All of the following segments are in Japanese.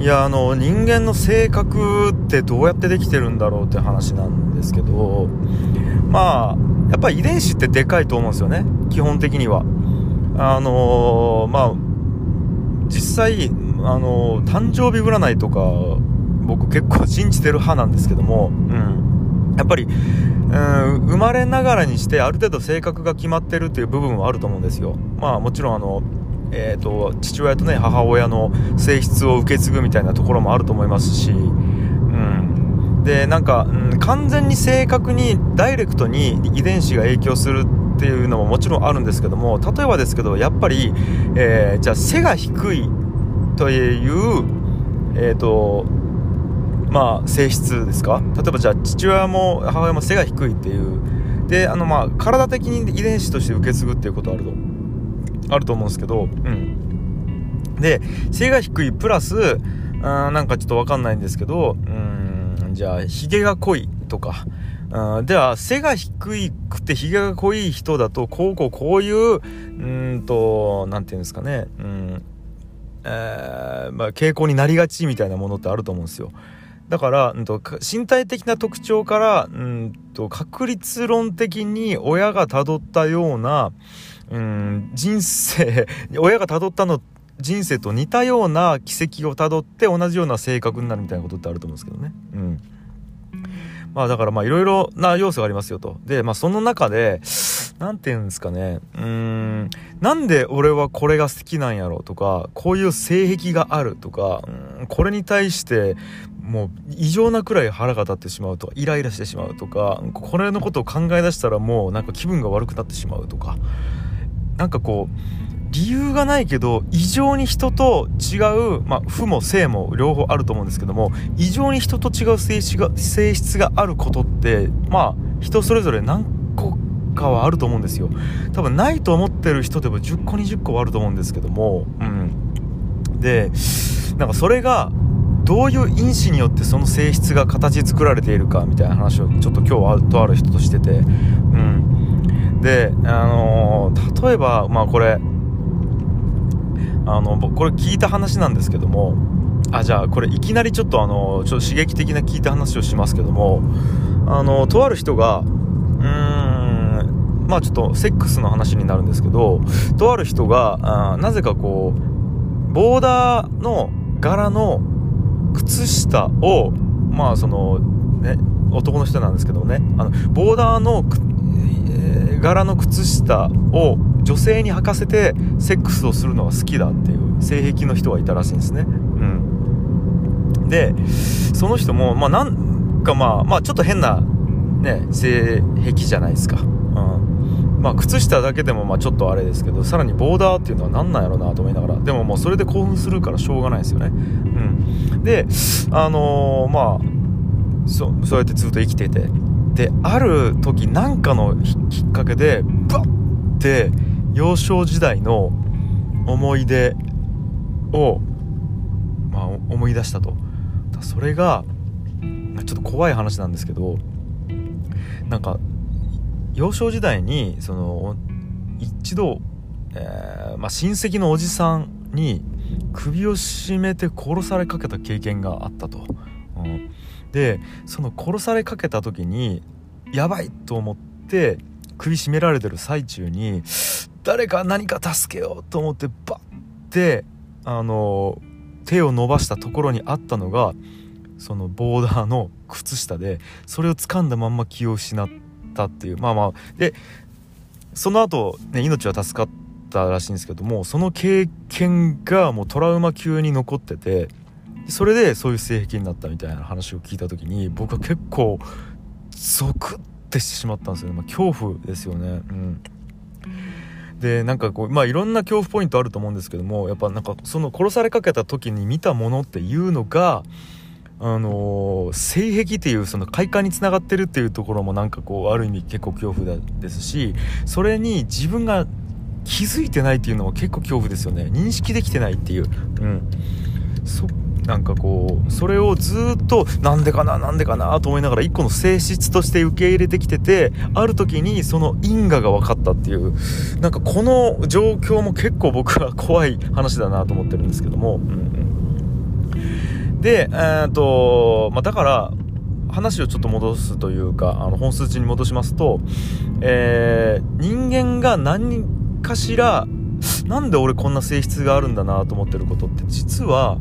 いやあの人間の性格ってどうやってできてるんだろうって話なんですけどまあやっぱり遺伝子ってでかいと思うんですよね。基本的には。あのー、まあ実際あのー、誕生日占いとか僕結構信じてる派なんですけども、うん、やっぱり、うん、生まれながらにしてある程度性格が決まってるっていう部分はあると思うんですよ。まあもちろんあのえーと、父親とね母親の性質を受け継ぐみたいなところもあると思いますし、うん、でなんか、うん、完全に正確にダイレクトに遺伝子が影響するっていうのももちろんあるんですけども例えばですけどやっぱり、えー、じゃあ背が低いというえっ、ー、とまあ性質ですか？例えばじゃあ父親も母親も背が低いっていう。であのまあ体的に遺伝子として受け継ぐっていうことあると。あると思うんですけど、うん。で、背が低いプラス、あなんかちょっとわかんないんですけど、うん、じゃあ、髭が濃いとか、では、背が低くて髭が濃い人だと、こうこうこういう、うんと、なんていうんですかね、うん、えー、まあ、傾向になりがちみたいなものってあると思うんですよ。だから、うんと、身体的な特徴から、うんと、確率論的に親が辿ったような、うん人生 親が辿ったの人生と似たような軌跡をたどって同じような性格になるみたいなことってあると思うんですけどね。うん。まあだからまあいろいろな要素がありますよと。で、まあその中で、なんて言うんですかね。うーん、なんで俺はこれが好きなんやろとか、こういう性癖があるとか、うん、これに対してもう異常なくらい腹が立ってしまうとか、イライラしてしまうとか、これのことを考え出したらもうなんか気分が悪くなってしまうとか、なんかこう理由がないけど異常に人と違う、まあ、負も性も両方あると思うんですけども異常に人と違う性質が性質があることってまあ人それぞれ何個かはあると思うんですよ。多分ないと思ってる人でも10個20個はあると思うんですけどもうん。でなんかそれがどういう因子によってその性質が形作られているかみたいな話をちょっと今日はとある人としててうん。で、あのー、例えば、まあこれ、あの、これ聞いた話なんですけども、あ、じゃあこれいきなりちょっとあの、ちょっと刺激的な聞いた話をしますけども、あの、とある人が、うーん、まあちょっとセックスの話になるんですけど、とある人が、あなぜかこう、ボーダーの柄の靴下を、まあその、ね、男の人なんですけどね、あの、ボーダーの柄の靴下を女性に履かせてセックスをするのが好きだっていう性癖の人がいたらしいんですね。うん。で、その人も、まあなんかまあ、まあちょっと変なね、性癖じゃないですか。うん。まあ靴下だけでもまあちょっとあれですけど、さらにボーダーっていうのは何なんやろうなと思いながら、でももうそれで興奮するからしょうがないですよね。うん。で、あのー、まあ、そそうやってずっと生きてて、である時何かのきっかけでバッて幼少時代の思い出を、まあ、思い出したとそれがちょっと怖い話なんですけどなんか幼少時代にその一度、えー、まあ、親戚のおじさんに首を絞めて殺されかけた経験があったと。うんでその殺されかけた時にやばいと思って首絞められてる最中に誰か何か助けようと思ってバッてあの手を伸ばしたところにあったのがそのボーダーの靴下でそれを掴んだまんま気を失ったっていうまあまあでその後ね命は助かったらしいんですけどもその経験がもうトラウマ級に残っててそれでそういう性癖になったみたいな話を聞いた時に僕は結構ゾクッてしてしまったんですよね、まあ、恐怖ですよね。うん。でなんかこうまあいろんな恐怖ポイントあると思うんですけどもやっぱなんかその殺されかけた時に見たものっていうのがあのー、性癖っていうその快感につながってるっていうところもなんかこうある意味結構恐怖ですしそれに自分が気づいてないっていうのも結構恐怖ですよね。認識できてないっていう。うん。そなんかこうそれをずっとなんでかななんでかなと思いながら一個の性質として受け入れてきててある時にその因果が分かったっていうなんかこの状況も結構僕は怖い話だなと思ってるんですけども、うんで、えーとまあ、だから話をちょっと戻すというかあの本数値に戻しますと、えー、人間が何かしらなんで俺こんな性質があるんだなと思ってることって実は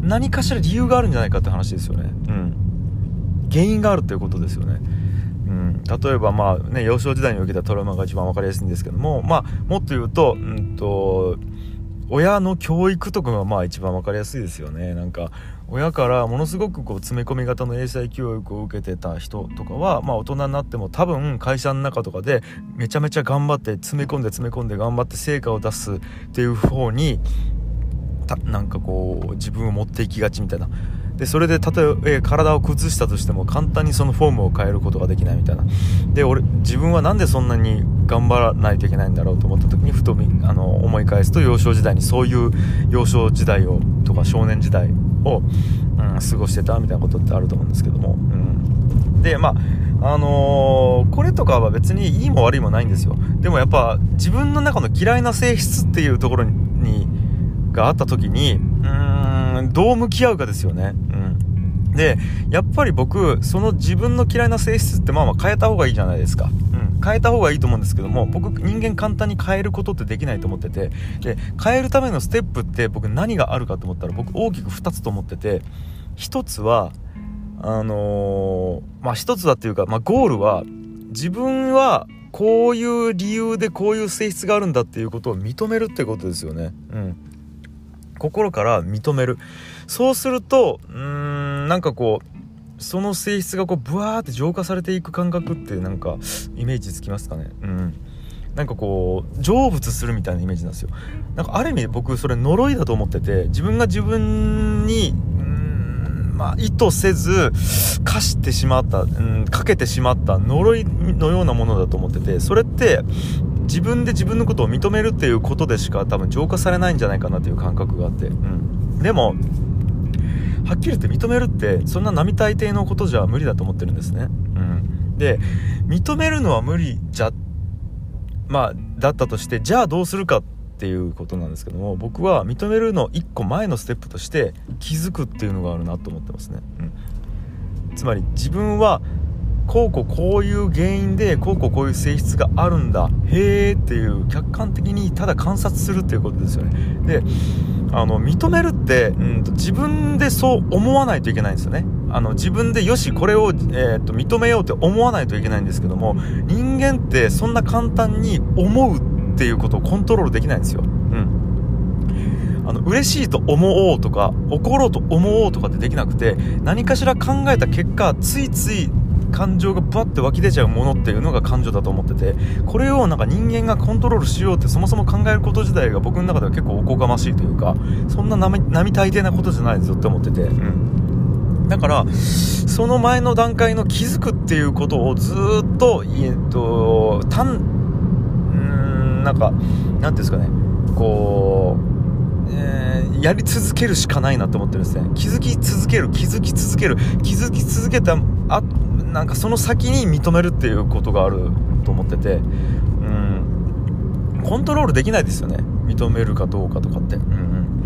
何かしら理由があるんじゃないかって話ですよね。うん。原因があるということですよね。うん、例えばまあね幼少時代に受けたトラウマが一番分かりやすいんですけどもまあもっと言うと,、うんと親の教育とかがまあ一番分かりやすいですよねなんか親からものすごくこう詰め込み型の英才教育を受けてた人とかは、まあ、大人になっても多分会社の中とかでめちゃめちゃ頑張って詰め込んで詰め込んで頑張って成果を出すっていう方になんかこう自分を持っていきがちみたいな。でそれでたとえ体を崩したとしても簡単にそのフォームを変えることができないみたいな。で俺自分は何でそんなに頑張らないといけないんだろうと思った時にふとあの思い返すと幼少時代にそういう幼少時代をとか少年時代を、うん、過ごしてたみたいなことってあると思うんですけども、うん、でまああのー、これとかは別にいいも悪いもないんですよ。でもやっぱ自分の中の嫌いな性質っていうところにがあった時にうんどう向き合うかですよねで、やっぱり僕、その自分の嫌いな性質ってまあまあ変えた方がいいじゃないですか。うん。変えた方がいいと思うんですけども、僕、人間簡単に変えることってできないと思ってて、で、変えるためのステップって僕何があるかと思ったら、僕大きく2つと思ってて、1つは、あのー、まあ1つはっていうか、まあゴールは、自分はこういう理由でこういう性質があるんだっていうことを認めるってことですよね。うん。心から認める。そうすると、うーん、なんかこう、その性質がこう、ブワーって浄化されていく感覚ってなんか、イメージつきますかね。うん。なんかこう、成仏するみたいなイメージなんですよ。なんかある意味僕それ呪いだと思ってて、自分が自分に、まあ、意図せず課してしまった、うん、かけてしまった呪いのようなものだと思っててそれって自分で自分のことを認めるっていうことでしか多分浄化されないんじゃないかなという感覚があって、うん、でもはっきり言って認めるってそんな並大抵のことじゃ無理だと思ってるんですね、うん、で認めるのは無理じゃまあだったとしてじゃあどうするかっていうことなんですけども僕は認めるの1個前のステップとして気づくっていうのがあるなと思ってますね、うん、つまり自分はこうこうこういう原因でこうこうこういう性質があるんだ。へえっていう客観的にただ観察するっていうことですよね。であの認めるって、うんと、自分でそう思わないといけないんですよね。あの自分でよしこれを、えーと、認めようって思わないといけないんですけども人間ってそんな簡単に思うっていうことをコントロールできないんですよ。うん。あの嬉しいと思おうとか怒ろうと思おうとかってできなくて何かしら考えた結果ついつい感情がバッて湧き出ちゃうものっていうのが感情だと思っててこれをなんか人間がコントロールしようってそもそも考えること自体が僕の中では結構おこがましいというかそんな並大抵なことじゃないぞって思っててうんだからその前の段階の気づくっていうことをずっとえっと単うんなんかなんていうんですかねこうえー、やり続けるしかないなと思ってるんですね。気づき続ける気づき続ける気づき続けたあなんかその先に認めるっていうことがあると思っててうんコントロールできないですよね。認めるかどうかとかって、うんうん、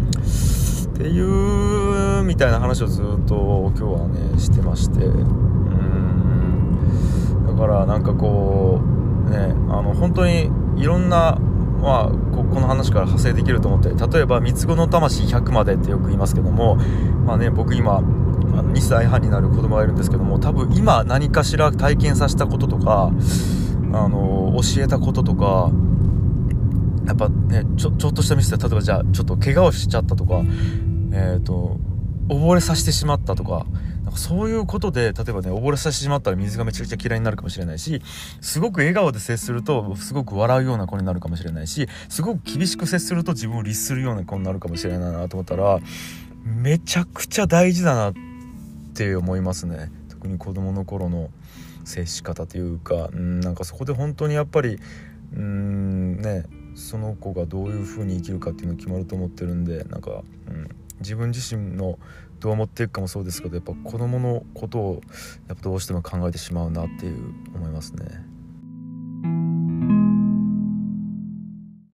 っていうみたいな話をずっと今日はねしてまして。うん。だからなんかこうねあの本当にいろんなまあ、ここの話から派生できると思って例えば三つ子の魂100までってよく言いますけどもまあね僕今あの2歳半になる子供がいるんですけども多分今何かしら体験させたこととかあの教えたこととかやっぱねちょちょっとしたミスで例えばじゃあちょっと怪我をしちゃったとかえっ、ー、と溺れさせてしまったとかなんかそういうことで例えばね溺れさせてしまったら水がめちゃくちゃ嫌いになるかもしれないしすごく笑顔で接するとすごく笑うような子になるかもしれないしすごく厳しく接すると自分を律するような子になるかもしれないなと思ったらめちゃくちゃ大事だなってって思いますね特に子供の頃の接し方というかうんなんかそこで本当にやっぱりうんねその子がどういう風に生きるかっていうのが決まると思ってるんでなんか、うん、自分自身のどう思っていくかもそうですけどやっぱ子供のことをやっぱどうしても考えてしまうなっていう思いますね。